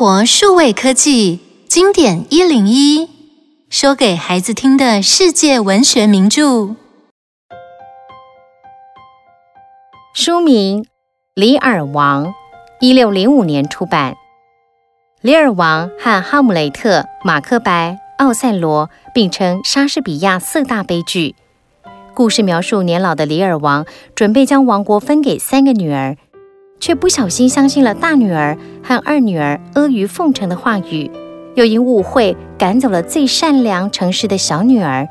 活数位科技经典一零一，说给孩子听的世界文学名著。书名《李尔王》，一六零五年出版。《李尔王》和《哈姆雷特》《马克白》《奥赛罗》并称莎士比亚四大悲剧。故事描述年老的李尔王准备将王国分给三个女儿。却不小心相信了大女儿和二女儿阿谀奉承的话语，又因误会赶走了最善良诚实的小女儿，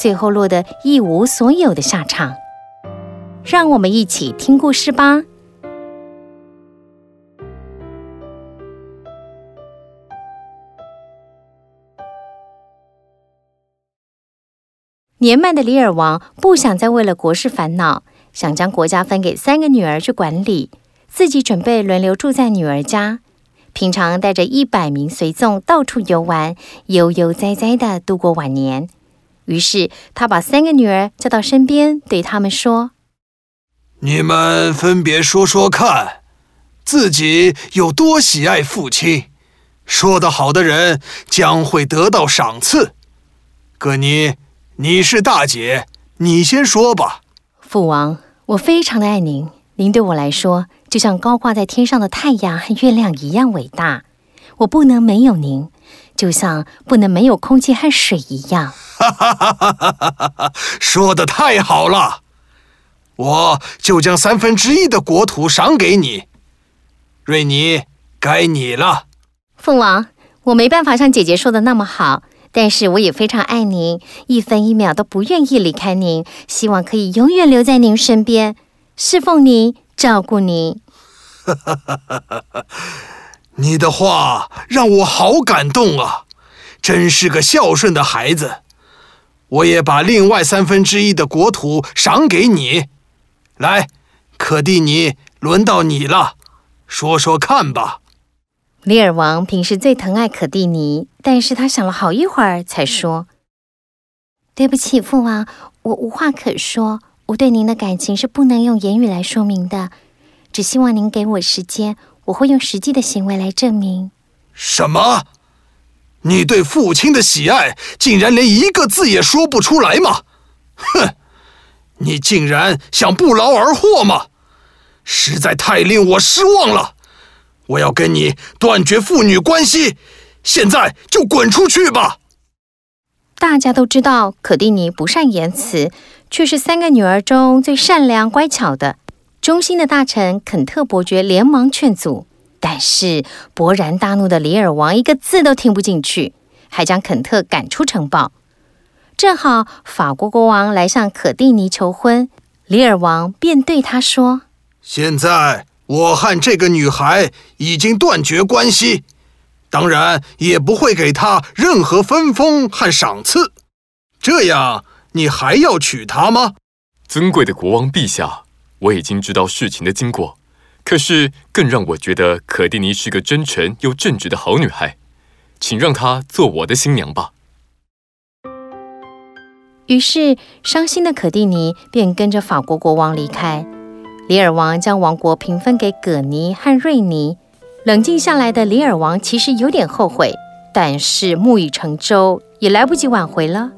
最后落得一无所有的下场。让我们一起听故事吧。年迈的李尔王不想再为了国事烦恼，想将国家分给三个女儿去管理。自己准备轮流住在女儿家，平常带着一百名随从到处游玩，悠悠哉哉地度过晚年。于是他把三个女儿叫到身边，对他们说：“你们分别说说看，自己有多喜爱父亲。说得好的人将会得到赏赐。葛尼，你是大姐，你先说吧。”父王，我非常的爱您，您对我来说，就像高挂在天上的太阳和月亮一样伟大，我不能没有您，就像不能没有空气和水一样。哈哈哈哈哈哈！说的太好了，我就将三分之一的国土赏给你。瑞尼，该你了。父王，我没办法像姐姐说的那么好，但是我也非常爱您，一分一秒都不愿意离开您，希望可以永远留在您身边，侍奉您。照顾你，你的话让我好感动啊！真是个孝顺的孩子。我也把另外三分之一的国土赏给你。来，可蒂尼，轮到你了，说说看吧。里尔王平时最疼爱可蒂尼，但是他想了好一会儿，才说：“对不起，父王，我无话可说。”我对您的感情是不能用言语来说明的，只希望您给我时间，我会用实际的行为来证明。什么？你对父亲的喜爱竟然连一个字也说不出来吗？哼！你竟然想不劳而获吗？实在太令我失望了！我要跟你断绝父女关系，现在就滚出去吧！大家都知道可蒂尼不善言辞，却是三个女儿中最善良乖巧的。忠心的大臣肯特伯爵连忙劝阻，但是勃然大怒的李尔王一个字都听不进去，还将肯特赶出城堡。正好法国国王来向可蒂尼求婚，李尔王便对他说：“现在我和这个女孩已经断绝关系。”当然也不会给她任何分封和赏赐，这样你还要娶她吗？尊贵的国王陛下，我已经知道事情的经过，可是更让我觉得可蒂尼是个真诚又正直的好女孩，请让她做我的新娘吧。于是，伤心的可蒂尼便跟着法国国王离开，里尔王将王国平分给葛尼和瑞尼。冷静下来的里尔王其实有点后悔，但是木已成舟，也来不及挽回了。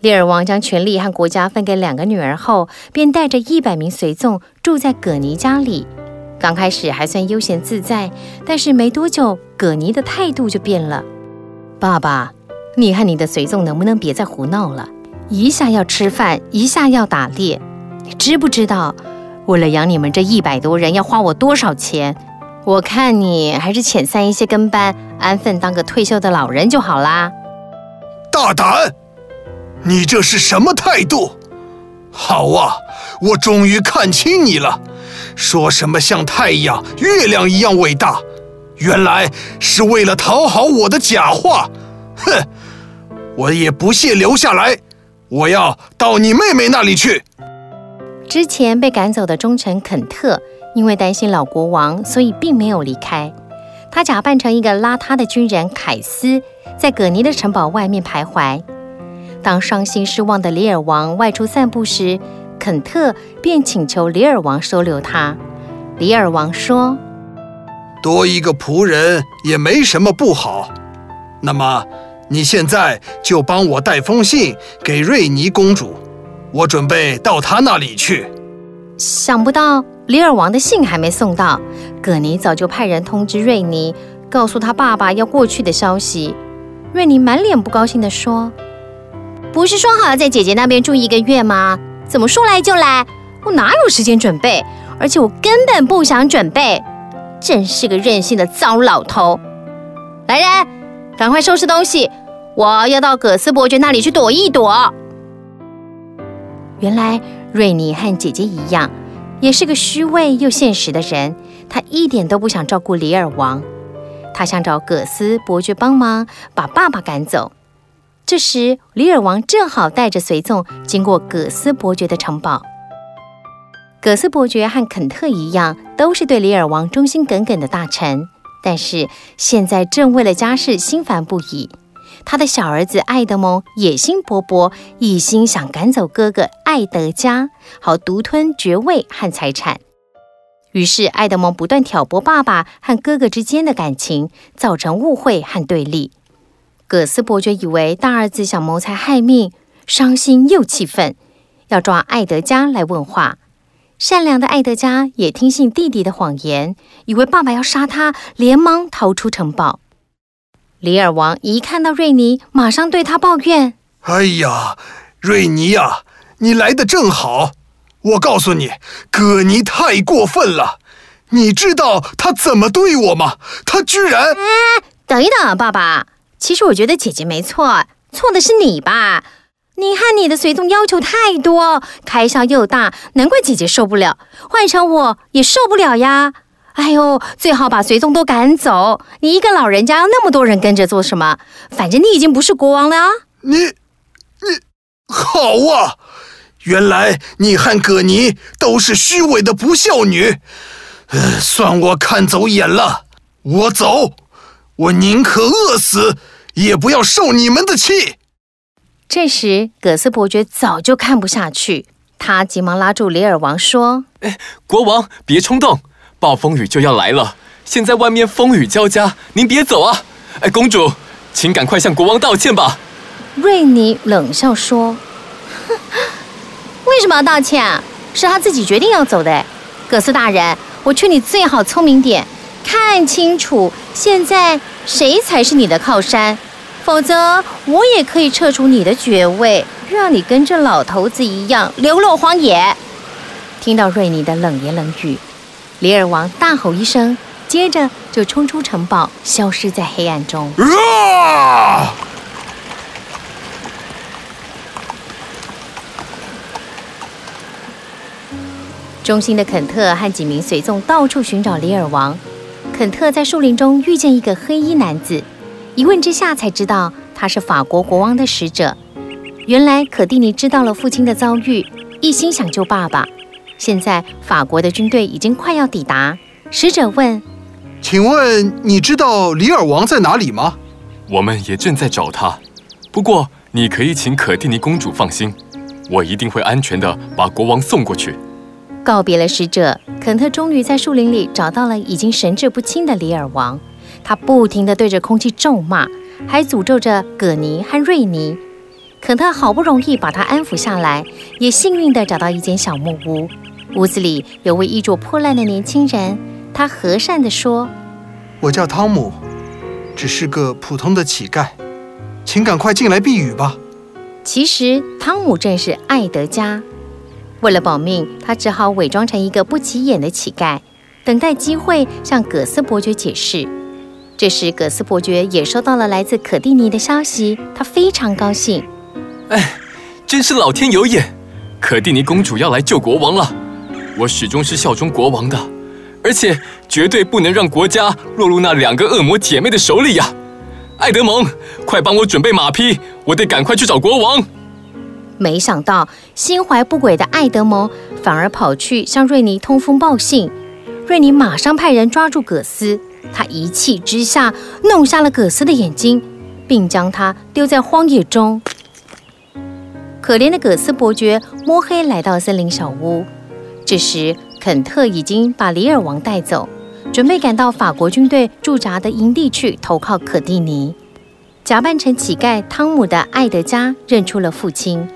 李尔王将权力和国家分给两个女儿后，便带着一百名随从住在葛尼家里。刚开始还算悠闲自在，但是没多久，葛尼的态度就变了。爸爸，你和你的随从能不能别再胡闹了？一下要吃饭，一下要打猎，你知不知道？为了养你们这一百多人，要花我多少钱？我看你还是遣散一些跟班，安分当个退休的老人就好啦。大胆！你这是什么态度？好啊，我终于看清你了。说什么像太阳、月亮一样伟大，原来是为了讨好我的假话。哼！我也不屑留下来，我要到你妹妹那里去。之前被赶走的忠臣肯特，因为担心老国王，所以并没有离开。他假扮成一个邋遢的军人凯斯，在葛尼的城堡外面徘徊。当伤心失望的李尔王外出散步时，肯特便请求李尔王收留他。李尔王说：“多一个仆人也没什么不好。那么，你现在就帮我带封信给瑞尼公主，我准备到她那里去。想不到李尔王的信还没送到，葛尼早就派人通知瑞尼，告诉他爸爸要过去的消息。瑞尼满脸不高兴地说：“不是说好要在姐姐那边住一个月吗？怎么说来就来？我哪有时间准备？而且我根本不想准备，真是个任性的糟老头！来人，赶快收拾东西，我要到葛斯伯爵那里去躲一躲。”原来。瑞尼和姐姐一样，也是个虚伪又现实的人。他一点都不想照顾里尔王，他想找葛斯伯爵帮忙把爸爸赶走。这时，李尔王正好带着随从经过葛斯伯爵的城堡。葛斯伯爵和肯特一样，都是对李尔王忠心耿耿的大臣，但是现在正为了家事心烦不已。他的小儿子爱德蒙野心勃勃，一心想赶走哥哥爱德加，好独吞爵位和财产。于是，爱德蒙不断挑拨爸爸和哥哥之间的感情，造成误会和对立。葛斯伯爵以为大儿子想谋财害命，伤心又气愤，要抓艾德加来问话。善良的艾德加也听信弟弟的谎言，以为爸爸要杀他，连忙逃出城堡。里尔王一看到瑞尼，马上对他抱怨：“哎呀，瑞尼呀、啊，你来的正好！我告诉你，葛尼太过分了。你知道他怎么对我吗？他居然……哎，等一等，爸爸，其实我觉得姐姐没错，错的是你吧？你和你的随从要求太多，开销又大，难怪姐姐受不了。换成我也受不了呀。”哎呦，最好把随从都赶走！你一个老人家，要那么多人跟着做什么？反正你已经不是国王了啊！你，你，好啊！原来你和葛尼都是虚伪的不孝女，呃，算我看走眼了。我走，我宁可饿死，也不要受你们的气。这时，葛斯伯爵早就看不下去，他急忙拉住李尔王说：“哎，国王，别冲动。”暴风雨就要来了，现在外面风雨交加，您别走啊！哎，公主，请赶快向国王道歉吧。瑞尼冷笑说：“哼，为什么要道歉？啊是他自己决定要走的。葛斯大人，我劝你最好聪明点，看清楚现在谁才是你的靠山，否则我也可以撤除你的爵位，让你跟这老头子一样流落荒野。”听到瑞尼的冷言冷语。李尔王大吼一声，接着就冲出城堡，消失在黑暗中。啊！忠心的肯特和几名随从到处寻找李尔王。肯特在树林中遇见一个黑衣男子，一问之下才知道他是法国国王的使者。原来可蒂尼知道了父亲的遭遇，一心想救爸爸。现在法国的军队已经快要抵达。使者问：“请问你知道里尔王在哪里吗？”我们也正在找他。不过你可以请可蒂尼公主放心，我一定会安全的把国王送过去。告别了使者，肯特终于在树林里找到了已经神志不清的里尔王。他不停地对着空气咒骂，还诅咒着葛尼和瑞尼。肯特好不容易把他安抚下来，也幸运地找到一间小木屋。屋子里有位衣着破烂的年轻人，他和善地说：“我叫汤姆，只是个普通的乞丐，请赶快进来避雨吧。”其实汤姆正是爱德加，为了保命，他只好伪装成一个不起眼的乞丐，等待机会向葛斯伯爵解释。这时，葛斯伯爵也收到了来自可蒂尼的消息，他非常高兴。哎，真是老天有眼，可蒂尼公主要来救国王了。我始终是效忠国王的，而且绝对不能让国家落入那两个恶魔姐妹的手里呀！艾德蒙，快帮我准备马匹，我得赶快去找国王。没想到心怀不轨的艾德蒙反而跑去向瑞妮通风报信，瑞妮马上派人抓住葛斯，他一气之下弄瞎了葛斯的眼睛，并将他丢在荒野中。可怜的葛斯伯爵摸黑来到森林小屋。这时，肯特已经把里尔王带走，准备赶到法国军队驻扎的营地去投靠可蒂尼。假扮成乞丐汤姆的艾德加认出了父亲。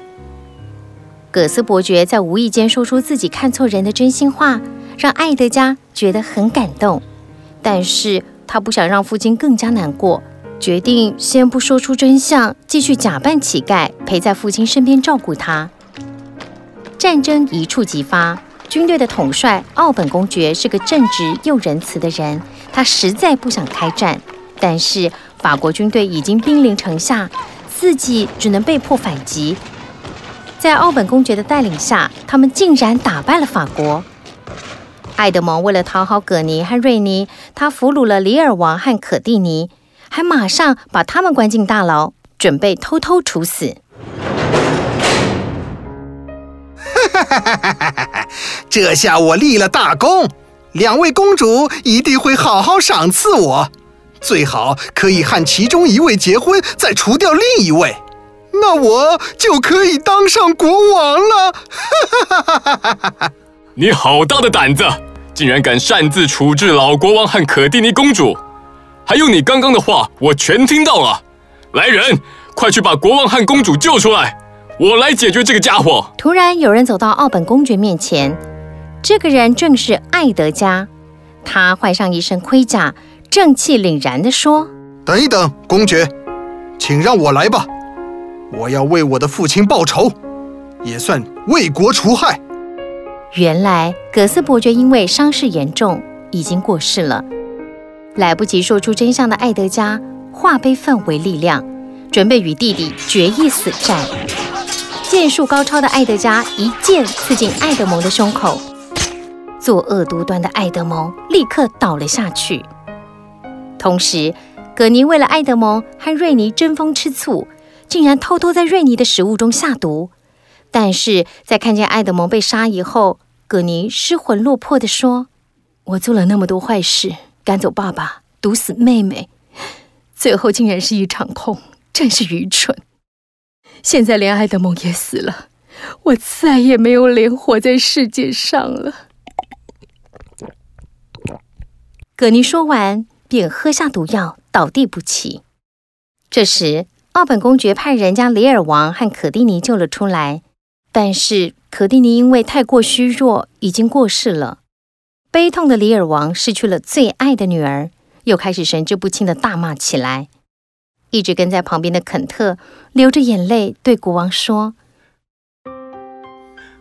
葛斯伯爵在无意间说出自己看错人的真心话，让爱德加觉得很感动。但是他不想让父亲更加难过，决定先不说出真相，继续假扮乞丐，陪在父亲身边照顾他。战争一触即发，军队的统帅奥本公爵是个正直又仁慈的人，他实在不想开战，但是法国军队已经兵临城下，自己只能被迫反击。在奥本公爵的带领下，他们竟然打败了法国。爱德蒙为了讨好葛尼和瑞尼，他俘虏了里尔王和可蒂尼，还马上把他们关进大牢，准备偷偷处死。哈哈哈哈哈哈！这下我立了大功，两位公主一定会好好赏赐我，最好可以和其中一位结婚，再除掉另一位。那我就可以当上国王了！哈哈哈哈哈哈！你好大的胆子，竟然敢擅自处置老国王和可蒂尼公主！还有你刚刚的话，我全听到了。来人，快去把国王和公主救出来，我来解决这个家伙！突然，有人走到奥本公爵面前，这个人正是艾德加。他换上一身盔甲，正气凛然地说：“等一等，公爵，请让我来吧。”我要为我的父亲报仇，也算为国除害。原来葛斯伯爵因为伤势严重，已经过世了。来不及说出真相的艾德加化悲愤为力量，准备与弟弟决一死战。剑术高超的艾德加一剑刺进艾德蒙的胸口，作恶多端的艾德蒙立刻倒了下去。同时，葛尼为了艾德蒙和瑞尼争风吃醋。竟然偷偷在瑞尼的食物中下毒，但是在看见爱德蒙被杀以后，葛尼失魂落魄地说：“我做了那么多坏事，赶走爸爸，毒死妹妹，最后竟然是一场空，真是愚蠢。现在连爱德蒙也死了，我再也没有脸活在世界上了。”葛尼说完，便喝下毒药，倒地不起。这时，奥本公爵派人将里尔王和可蒂尼救了出来，但是可蒂尼因为太过虚弱，已经过世了。悲痛的里尔王失去了最爱的女儿，又开始神志不清的大骂起来。一直跟在旁边的肯特流着眼泪对国王说：“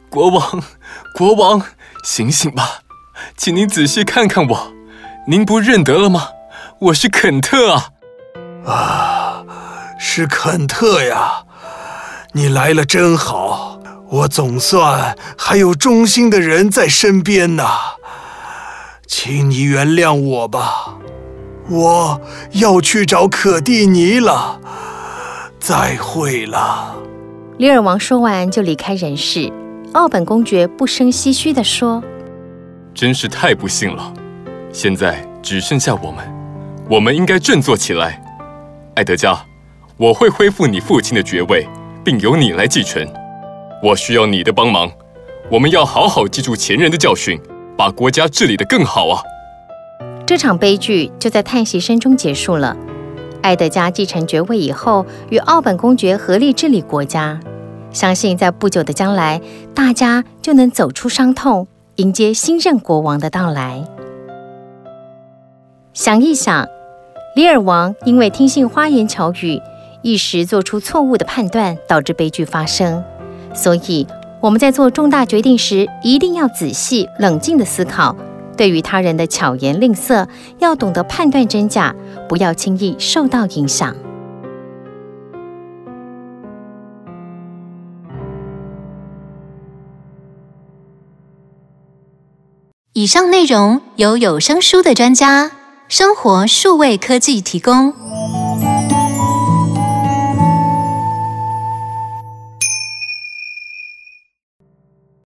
国王，国王，醒醒吧，请您仔细看看我，您不认得了吗？我是肯特啊！”啊。是肯特呀，你来了真好，我总算还有忠心的人在身边呐。请你原谅我吧，我要去找可蒂尼了。再会了。里尔王说完就离开人世。奥本公爵不胜唏嘘地说：“真是太不幸了，现在只剩下我们，我们应该振作起来。”艾德加。我会恢复你父亲的爵位，并由你来继承。我需要你的帮忙。我们要好好记住前人的教训，把国家治理得更好啊！这场悲剧就在叹息声中结束了。爱德加继承爵位以后，与奥本公爵合力治理国家。相信在不久的将来，大家就能走出伤痛，迎接新任国王的到来。想一想，里尔王因为听信花言巧语。一时做出错误的判断，导致悲剧发生。所以我们在做重大决定时，一定要仔细冷静的思考。对于他人的巧言令色，要懂得判断真假，不要轻易受到影响。以上内容由有声书的专家生活数位科技提供。